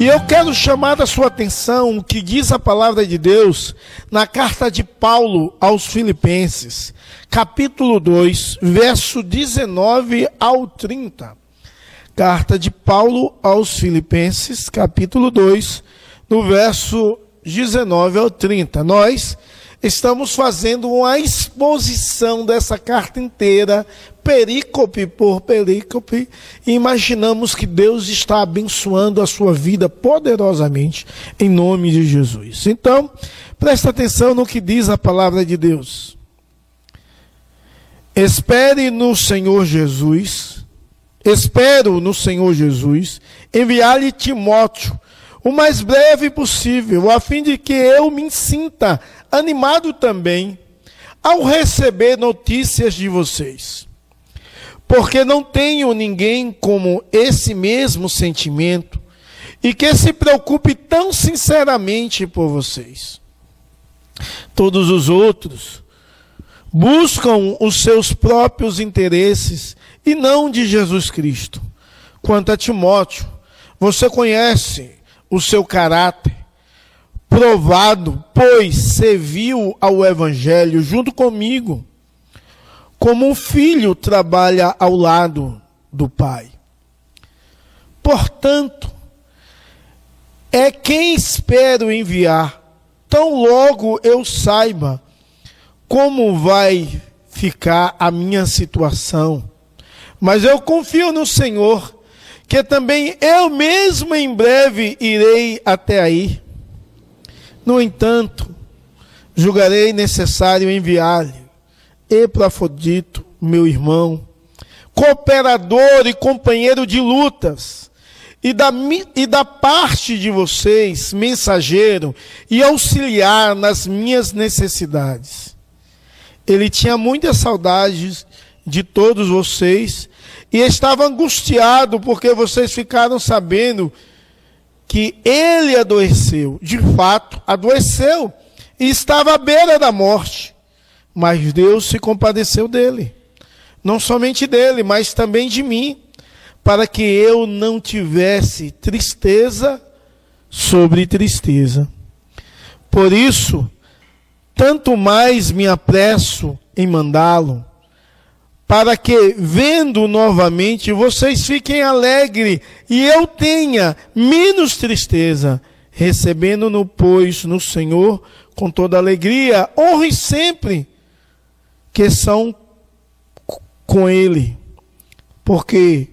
E eu quero chamar a sua atenção o que diz a palavra de Deus na carta de Paulo aos Filipenses, capítulo 2, verso 19 ao 30. Carta de Paulo aos Filipenses, capítulo 2, no verso 19 ao 30. Nós estamos fazendo uma exposição dessa carta inteira, perícope por perícope, imaginamos que Deus está abençoando a sua vida poderosamente, em nome de Jesus. Então, presta atenção no que diz a palavra de Deus. Espere no Senhor Jesus, espero no Senhor Jesus, enviar-lhe Timóteo, o mais breve possível, a fim de que eu me sinta animado também ao receber notícias de vocês. Porque não tenho ninguém como esse mesmo sentimento e que se preocupe tão sinceramente por vocês. Todos os outros buscam os seus próprios interesses e não de Jesus Cristo. Quanto a Timóteo, você conhece o seu caráter provado, pois serviu ao Evangelho junto comigo, como um filho trabalha ao lado do pai. Portanto, é quem espero enviar, tão logo eu saiba como vai ficar a minha situação. Mas eu confio no Senhor, que também eu mesmo em breve irei até aí. No entanto, julgarei necessário enviar-lhe Epafrodito, meu irmão, cooperador e companheiro de lutas, e da, e da parte de vocês, mensageiro e auxiliar nas minhas necessidades. Ele tinha muitas saudades de todos vocês e estava angustiado porque vocês ficaram sabendo que ele adoeceu. De fato, adoeceu e estava à beira da morte. Mas Deus se compadeceu dele. Não somente dele, mas também de mim, para que eu não tivesse tristeza sobre tristeza. Por isso, tanto mais me apresso em mandá-lo para que, vendo novamente, vocês fiquem alegres e eu tenha menos tristeza, recebendo-no, pois, no Senhor, com toda alegria, honre sempre que são com Ele, porque,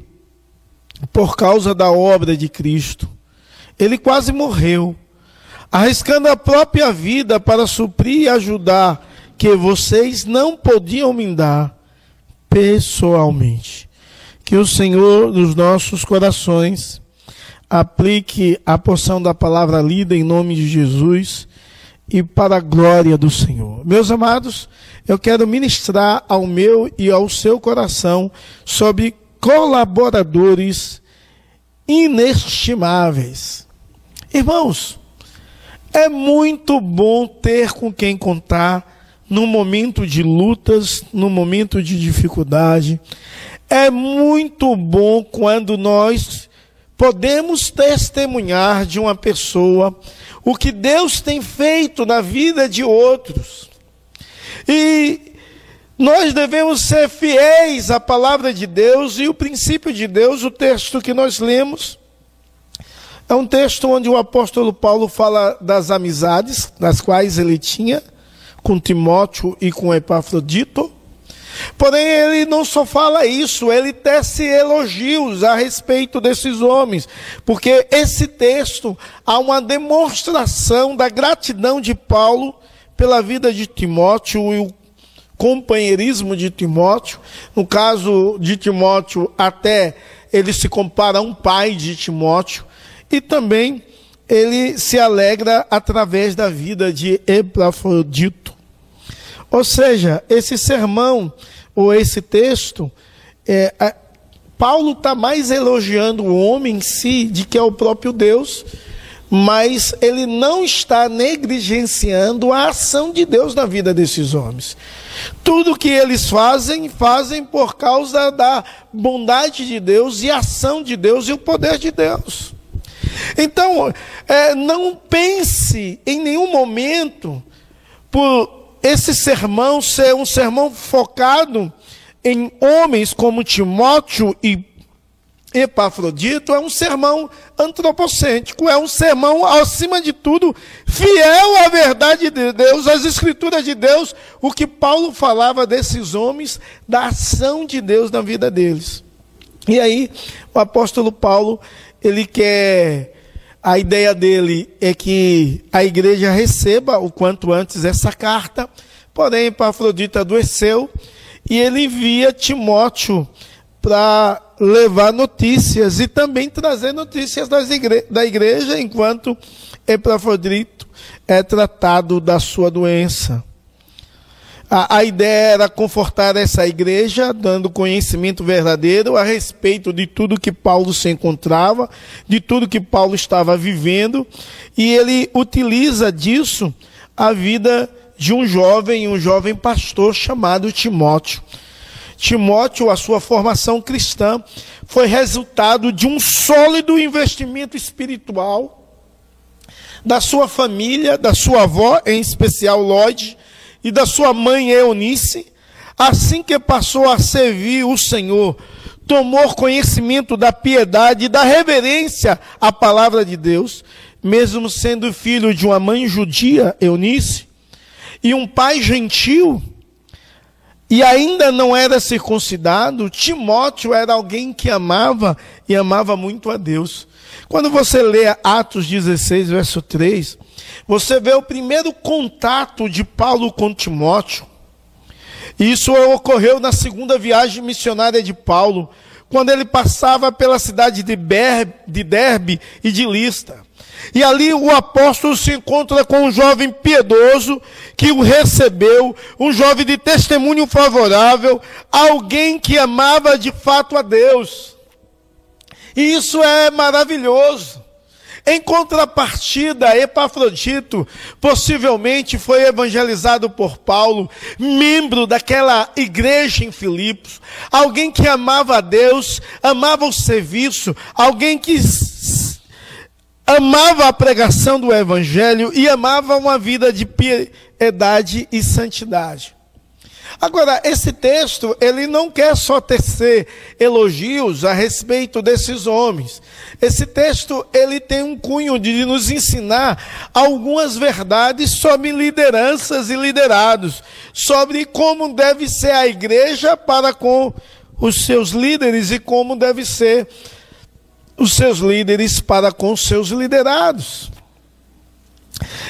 por causa da obra de Cristo, Ele quase morreu, arriscando a própria vida para suprir e ajudar que vocês não podiam me dar pessoalmente. Que o Senhor nos nossos corações aplique a porção da palavra lida em nome de Jesus e para a glória do Senhor. Meus amados, eu quero ministrar ao meu e ao seu coração sobre colaboradores inestimáveis. Irmãos, é muito bom ter com quem contar no momento de lutas, no momento de dificuldade. É muito bom quando nós podemos testemunhar de uma pessoa o que Deus tem feito na vida de outros. E nós devemos ser fiéis à palavra de Deus e o princípio de Deus, o texto que nós lemos. É um texto onde o apóstolo Paulo fala das amizades, das quais ele tinha com Timóteo e com Epafrodito. Porém, ele não só fala isso, ele tece elogios a respeito desses homens, porque esse texto há uma demonstração da gratidão de Paulo pela vida de Timóteo e o companheirismo de Timóteo. No caso de Timóteo, até ele se compara a um pai de Timóteo, e também ele se alegra através da vida de Epafrodito. Ou seja, esse sermão, ou esse texto, é, a, Paulo está mais elogiando o homem em si de que é o próprio Deus, mas ele não está negligenciando a ação de Deus na vida desses homens. Tudo que eles fazem, fazem por causa da bondade de Deus e a ação de Deus e o poder de Deus. Então, é, não pense em nenhum momento por esse sermão ser um sermão focado em homens como Timóteo e Epafrodito, é um sermão antropocêntrico, é um sermão, acima de tudo, fiel à verdade de Deus, às escrituras de Deus, o que Paulo falava desses homens, da ação de Deus na vida deles. E aí, o apóstolo Paulo, ele quer a ideia dele é que a igreja receba o quanto antes essa carta, porém Epafrodito adoeceu e ele envia Timóteo para levar notícias e também trazer notícias igre da igreja enquanto Epafrodito é tratado da sua doença. A, a, ideia era confortar essa igreja, dando conhecimento verdadeiro a respeito de tudo que Paulo se encontrava, de tudo que Paulo estava vivendo, e ele utiliza disso a vida de um jovem, um jovem pastor chamado Timóteo. Timóteo, a sua formação cristã, foi resultado de um sólido investimento espiritual da sua família, da sua avó, em especial Lloyd, e da sua mãe Eunice, assim que passou a servir o Senhor, tomou conhecimento da piedade e da reverência à palavra de Deus, mesmo sendo filho de uma mãe judia, Eunice, e um pai gentil, e ainda não era circuncidado, Timóteo era alguém que amava e amava muito a Deus. Quando você lê Atos 16, verso 3, você vê o primeiro contato de Paulo com Timóteo. Isso ocorreu na segunda viagem missionária de Paulo, quando ele passava pela cidade de, Ber, de Derbe e de Lista. E ali o apóstolo se encontra com um jovem piedoso que o recebeu, um jovem de testemunho favorável, alguém que amava de fato a Deus. E isso é maravilhoso. Em contrapartida, Epafrodito possivelmente foi evangelizado por Paulo, membro daquela igreja em Filipos, alguém que amava a Deus, amava o serviço, alguém que amava a pregação do evangelho e amava uma vida de piedade e santidade. Agora, esse texto, ele não quer só tecer elogios a respeito desses homens. Esse texto, ele tem um cunho de nos ensinar algumas verdades sobre lideranças e liderados, sobre como deve ser a igreja para com os seus líderes e como deve ser os seus líderes para com os seus liderados.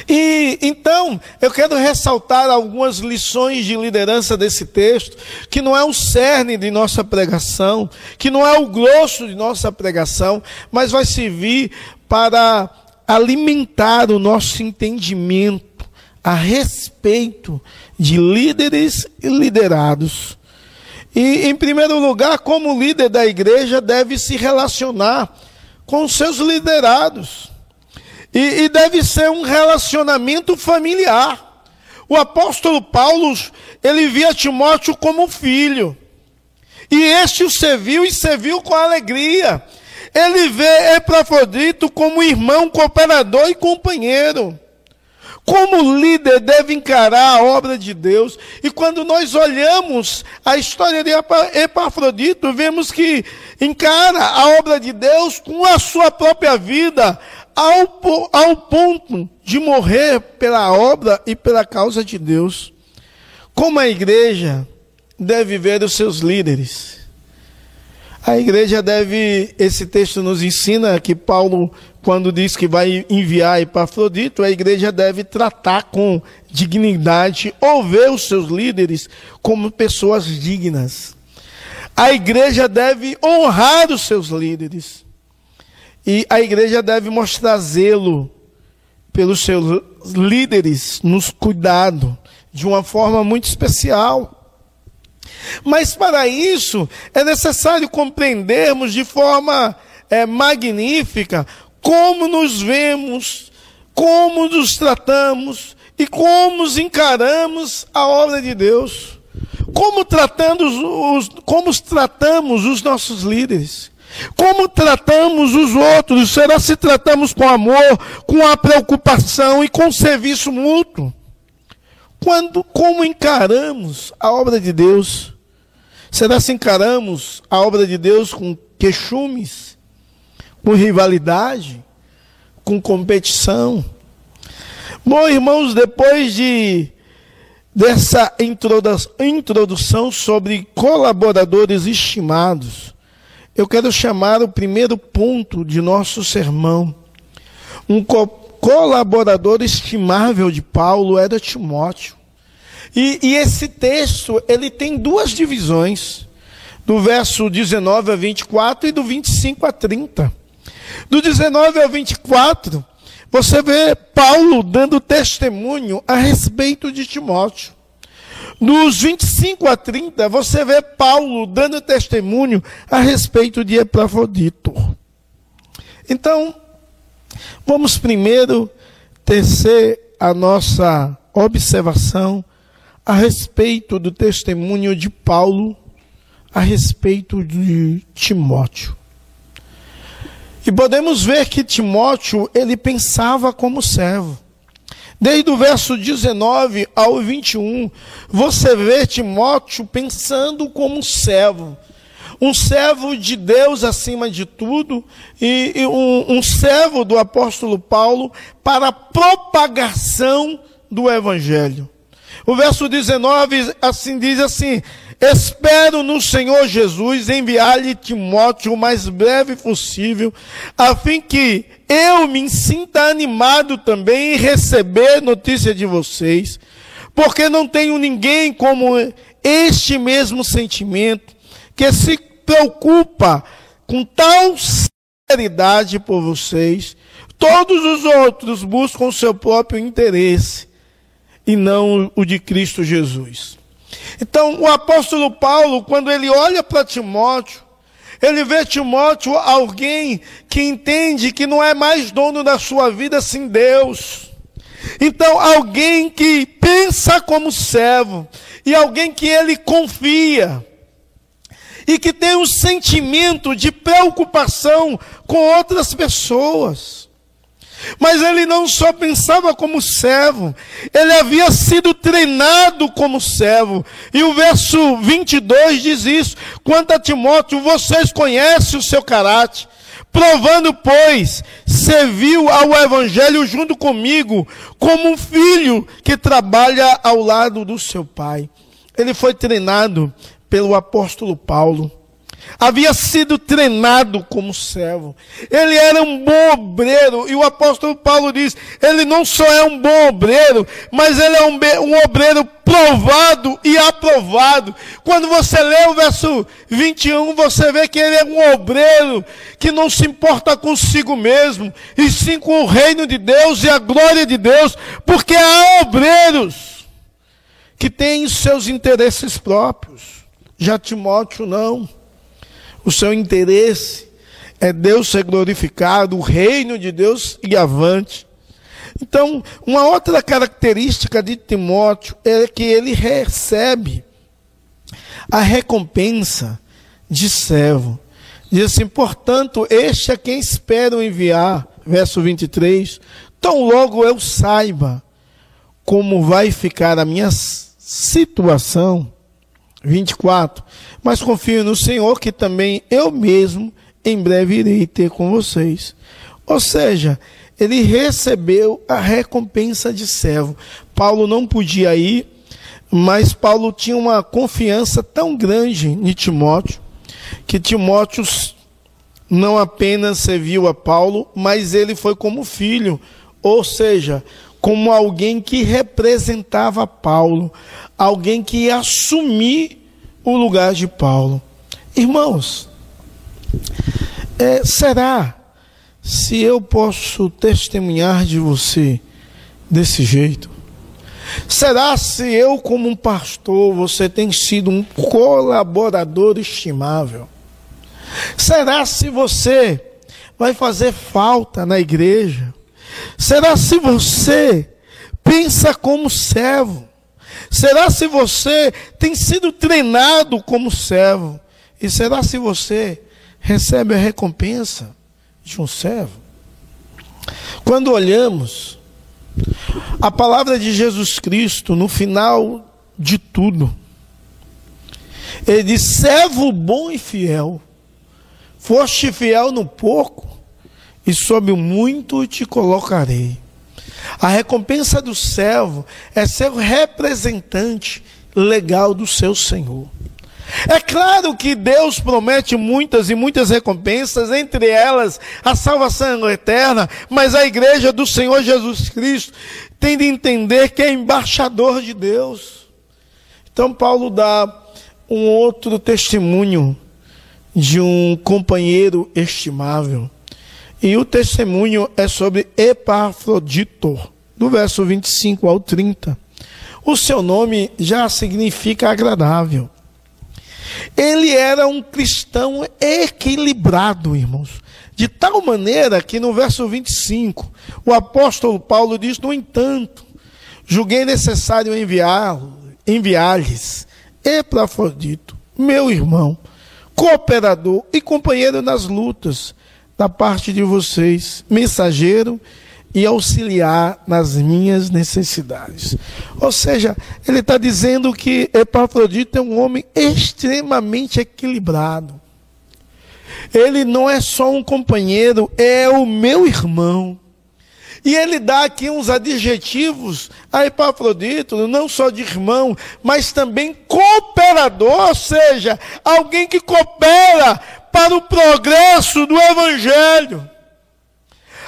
E então, eu quero ressaltar algumas lições de liderança desse texto, que não é o cerne de nossa pregação, que não é o grosso de nossa pregação, mas vai servir para alimentar o nosso entendimento a respeito de líderes e liderados. E, em primeiro lugar, como líder da igreja, deve se relacionar com seus liderados. E, e deve ser um relacionamento familiar. O apóstolo Paulo, ele via Timóteo como filho. E este o serviu e serviu com alegria. Ele vê Epafrodito como irmão, cooperador e companheiro. Como líder deve encarar a obra de Deus. E quando nós olhamos a história de Epafrodito, vemos que encara a obra de Deus com a sua própria vida, ao, ao ponto de morrer pela obra e pela causa de Deus. Como a igreja deve ver os seus líderes? A igreja deve, esse texto nos ensina que Paulo, quando diz que vai enviar Epafrodito, a igreja deve tratar com dignidade ou ver os seus líderes como pessoas dignas. A igreja deve honrar os seus líderes. E a igreja deve mostrar zelo pelos seus líderes, nos cuidado de uma forma muito especial. Mas para isso é necessário compreendermos de forma é, magnífica como nos vemos, como nos tratamos e como encaramos a obra de Deus. Como, tratando os, como tratamos os nossos líderes. Como tratamos os outros? Será se tratamos com amor, com a preocupação e com serviço mútuo? Quando, como encaramos a obra de Deus? Será se encaramos a obra de Deus com queixumes, com rivalidade, com competição? Bom, irmãos, depois de dessa introdução sobre colaboradores estimados, eu quero chamar o primeiro ponto de nosso sermão. Um co colaborador estimável de Paulo era Timóteo. E, e esse texto, ele tem duas divisões, do verso 19 a 24 e do 25 a 30. Do 19 ao 24, você vê Paulo dando testemunho a respeito de Timóteo. Nos 25 a 30, você vê Paulo dando testemunho a respeito de Epafrodito. Então, vamos primeiro tecer a nossa observação a respeito do testemunho de Paulo a respeito de Timóteo. E podemos ver que Timóteo, ele pensava como servo. Desde o verso 19 ao 21, você vê Timóteo pensando como servo. Um servo de Deus acima de tudo, e, e um, um servo do apóstolo Paulo para a propagação do evangelho. O verso 19 assim diz assim: Espero no Senhor Jesus enviar-lhe Timóteo o mais breve possível, a fim que eu me sinta animado também em receber notícia de vocês, porque não tenho ninguém como este mesmo sentimento, que se preocupa com tal sinceridade por vocês. Todos os outros buscam o seu próprio interesse e não o de Cristo Jesus. Então, o apóstolo Paulo, quando ele olha para Timóteo, ele vê Timóteo alguém que entende que não é mais dono da sua vida sem Deus. Então, alguém que pensa como servo e alguém que ele confia e que tem um sentimento de preocupação com outras pessoas. Mas ele não só pensava como servo, ele havia sido treinado como servo. E o verso 22 diz isso: quanto a Timóteo, vocês conhecem o seu caráter, provando, pois, serviu ao evangelho junto comigo, como um filho que trabalha ao lado do seu pai. Ele foi treinado pelo apóstolo Paulo havia sido treinado como servo. Ele era um bom obreiro, e o apóstolo Paulo diz: ele não só é um bom obreiro, mas ele é um, um obreiro provado e aprovado. Quando você lê o verso 21, você vê que ele é um obreiro que não se importa consigo mesmo, e sim com o reino de Deus e a glória de Deus, porque há obreiros que têm seus interesses próprios. Já Timóteo não. O seu interesse é Deus ser glorificado, o reino de Deus e avante. Então, uma outra característica de Timóteo é que ele recebe a recompensa de servo. Diz assim: portanto, este é quem espero enviar, verso 23, tão logo eu saiba como vai ficar a minha situação. 24. Mas confio no Senhor que também eu mesmo em breve irei ter com vocês. Ou seja, ele recebeu a recompensa de servo. Paulo não podia ir, mas Paulo tinha uma confiança tão grande em Timóteo, que Timóteo não apenas serviu a Paulo, mas ele foi como filho, ou seja, como alguém que representava Paulo, alguém que ia assumir o lugar de Paulo. Irmãos, é, será se eu posso testemunhar de você desse jeito? Será se eu, como um pastor, você tem sido um colaborador estimável? Será se você vai fazer falta na igreja? Será se você pensa como servo? Será se você tem sido treinado como servo? E será se você recebe a recompensa de um servo. Quando olhamos a palavra de Jesus Cristo no final de tudo, ele diz: servo bom e fiel, foste fiel no pouco, e sob o muito te colocarei. A recompensa do servo é ser o representante legal do seu Senhor. É claro que Deus promete muitas e muitas recompensas, entre elas a salvação eterna, mas a igreja do Senhor Jesus Cristo tem de entender que é embaixador de Deus. Então, Paulo dá um outro testemunho de um companheiro estimável. E o testemunho é sobre Epafrodito, do verso 25 ao 30. O seu nome já significa agradável. Ele era um cristão equilibrado, irmãos. De tal maneira que no verso 25, o apóstolo Paulo diz: No entanto, julguei necessário enviar-lhes enviar Epafrodito, meu irmão, cooperador e companheiro nas lutas, da parte de vocês, mensageiro e auxiliar nas minhas necessidades. Ou seja, ele está dizendo que Epafrodito é um homem extremamente equilibrado. Ele não é só um companheiro, é o meu irmão. E ele dá aqui uns adjetivos a Epafrodito, não só de irmão, mas também cooperador, ou seja, alguém que coopera para o progresso do Evangelho.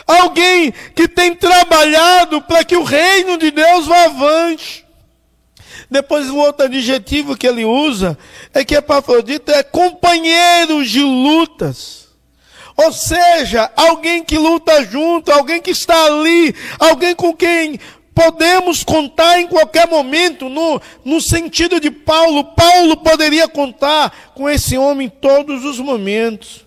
Alguém que tem trabalhado para que o reino de Deus vá avante. Depois o outro adjetivo que ele usa é que Epafrodito é companheiro de lutas. Ou seja, alguém que luta junto, alguém que está ali, alguém com quem podemos contar em qualquer momento, no, no sentido de Paulo, Paulo poderia contar com esse homem em todos os momentos.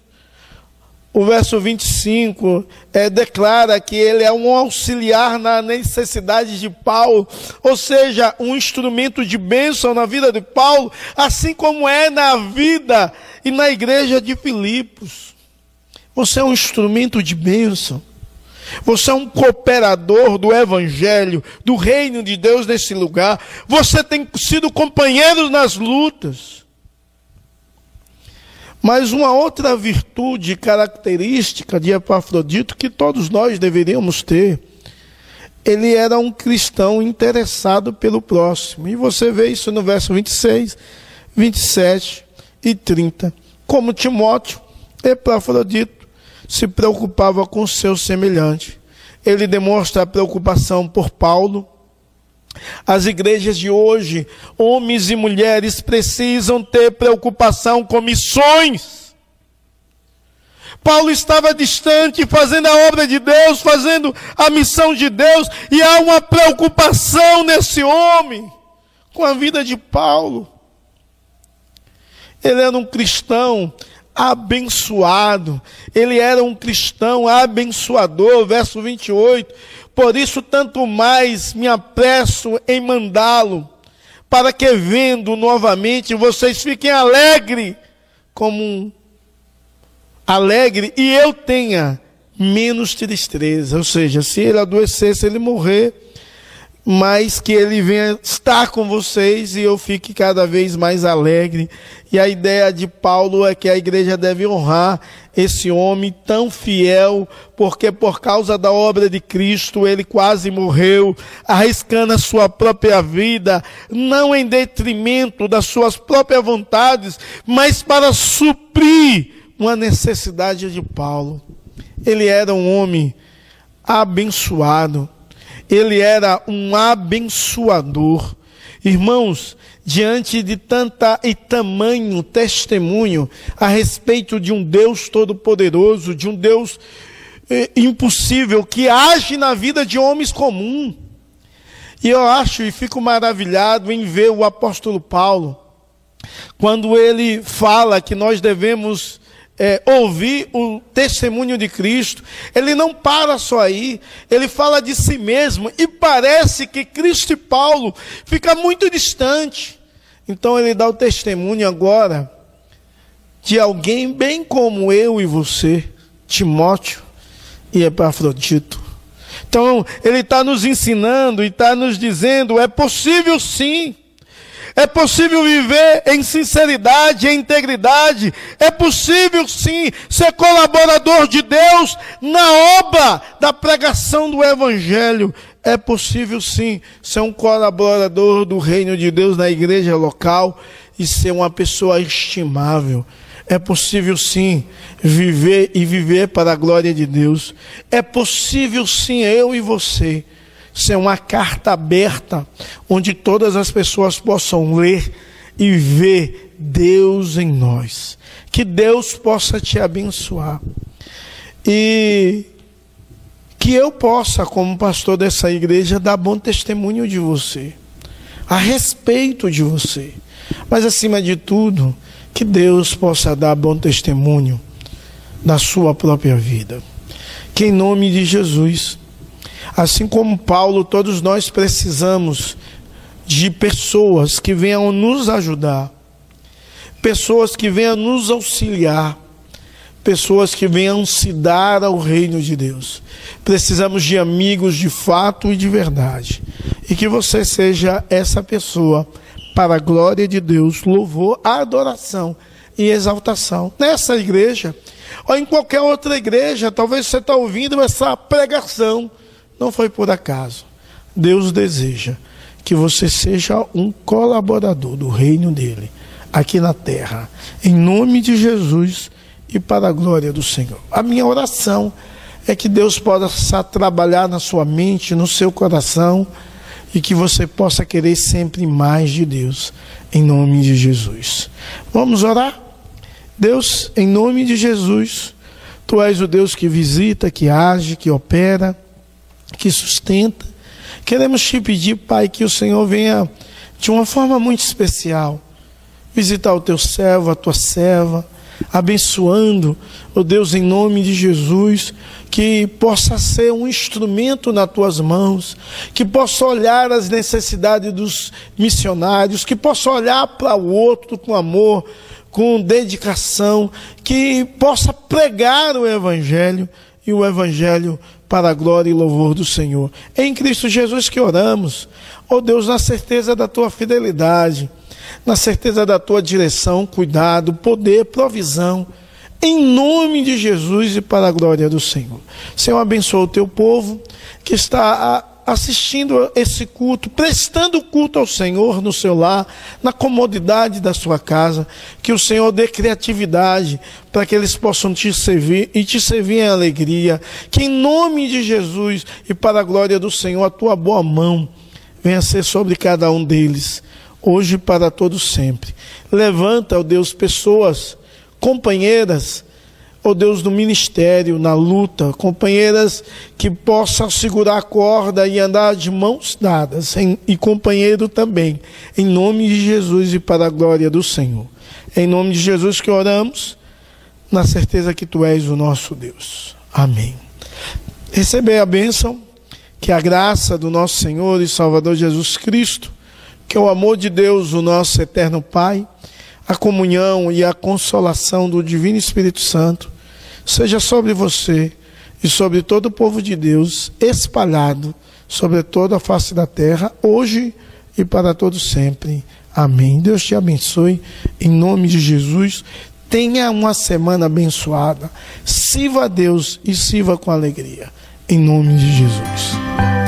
O verso 25 é, declara que ele é um auxiliar na necessidade de Paulo, ou seja, um instrumento de bênção na vida de Paulo, assim como é na vida e na igreja de Filipos. Você é um instrumento de bênção. Você é um cooperador do Evangelho, do reino de Deus nesse lugar. Você tem sido companheiro nas lutas. Mas uma outra virtude característica de Epafrodito que todos nós deveríamos ter, ele era um cristão interessado pelo próximo. E você vê isso no verso 26, 27 e 30. Como Timóteo, Epafrodito se preocupava com seu semelhante. Ele demonstra preocupação por Paulo. As igrejas de hoje, homens e mulheres, precisam ter preocupação com missões. Paulo estava distante, fazendo a obra de Deus, fazendo a missão de Deus, e há uma preocupação nesse homem com a vida de Paulo. Ele era um cristão abençoado. Ele era um cristão abençoador, verso 28. Por isso, tanto mais me apresso em mandá-lo, para que vendo novamente vocês fiquem alegre, como um alegre, e eu tenha menos tristeza. Ou seja, se ele adoecer, se ele morrer, mas que ele venha estar com vocês e eu fique cada vez mais alegre. E a ideia de Paulo é que a igreja deve honrar esse homem tão fiel, porque por causa da obra de Cristo ele quase morreu, arriscando a sua própria vida, não em detrimento das suas próprias vontades, mas para suprir uma necessidade de Paulo. Ele era um homem abençoado ele era um abençoador. Irmãos, diante de tanta e tamanho testemunho a respeito de um Deus todo-poderoso, de um Deus eh, impossível que age na vida de homens comuns. E eu acho e fico maravilhado em ver o apóstolo Paulo, quando ele fala que nós devemos é, ouvir o testemunho de Cristo, ele não para só aí, ele fala de si mesmo e parece que Cristo e Paulo fica muito distante. Então ele dá o testemunho agora de alguém bem como eu e você, Timóteo e Epafrodito. Então, ele está nos ensinando e está nos dizendo: é possível sim. É possível viver em sinceridade, em integridade. É possível sim ser colaborador de Deus na obra da pregação do Evangelho. É possível sim ser um colaborador do reino de Deus na igreja local e ser uma pessoa estimável. É possível sim viver e viver para a glória de Deus. É possível sim eu e você ser uma carta aberta onde todas as pessoas possam ler e ver Deus em nós. Que Deus possa te abençoar. E que eu possa, como pastor dessa igreja, dar bom testemunho de você, a respeito de você. Mas acima de tudo, que Deus possa dar bom testemunho da sua própria vida. Que em nome de Jesus, assim como Paulo, todos nós precisamos de pessoas que venham nos ajudar, pessoas que venham nos auxiliar, pessoas que venham se dar ao reino de Deus. Precisamos de amigos de fato e de verdade. E que você seja essa pessoa para a glória de Deus, louvor, adoração e exaltação. Nessa igreja, ou em qualquer outra igreja, talvez você está ouvindo essa pregação, não foi por acaso. Deus deseja que você seja um colaborador do reino dele, aqui na terra, em nome de Jesus e para a glória do Senhor. A minha oração é que Deus possa trabalhar na sua mente, no seu coração, e que você possa querer sempre mais de Deus, em nome de Jesus. Vamos orar? Deus, em nome de Jesus, tu és o Deus que visita, que age, que opera, que sustenta. Queremos te pedir, Pai, que o Senhor venha de uma forma muito especial visitar o teu servo, a tua serva, abençoando, ó oh Deus, em nome de Jesus, que possa ser um instrumento nas tuas mãos, que possa olhar as necessidades dos missionários, que possa olhar para o outro com amor, com dedicação, que possa pregar o Evangelho e o Evangelho para a glória e louvor do Senhor. É em Cristo Jesus que oramos, ó oh Deus, na certeza da tua fidelidade, na certeza da tua direção, cuidado, poder, provisão em nome de Jesus e para a glória do Senhor. Senhor, abençoa o teu povo que está assistindo esse culto, prestando culto ao Senhor no seu lar, na comodidade da sua casa, que o Senhor dê criatividade para que eles possam te servir e te servir em alegria, que em nome de Jesus e para a glória do Senhor, a tua boa mão venha ser sobre cada um deles, hoje e para todos sempre. Levanta, ó Deus, pessoas companheiras, ó oh Deus, do ministério, na luta, companheiras que possam segurar a corda e andar de mãos dadas, em, e companheiro também, em nome de Jesus e para a glória do Senhor. Em nome de Jesus que oramos, na certeza que Tu és o nosso Deus. Amém. Receber a bênção, que a graça do nosso Senhor e Salvador Jesus Cristo, que o amor de Deus, o nosso eterno Pai, a comunhão e a consolação do Divino Espírito Santo seja sobre você e sobre todo o povo de Deus, espalhado sobre toda a face da terra, hoje e para todos sempre. Amém. Deus te abençoe, em nome de Jesus. Tenha uma semana abençoada. Sirva a Deus e sirva com alegria. Em nome de Jesus.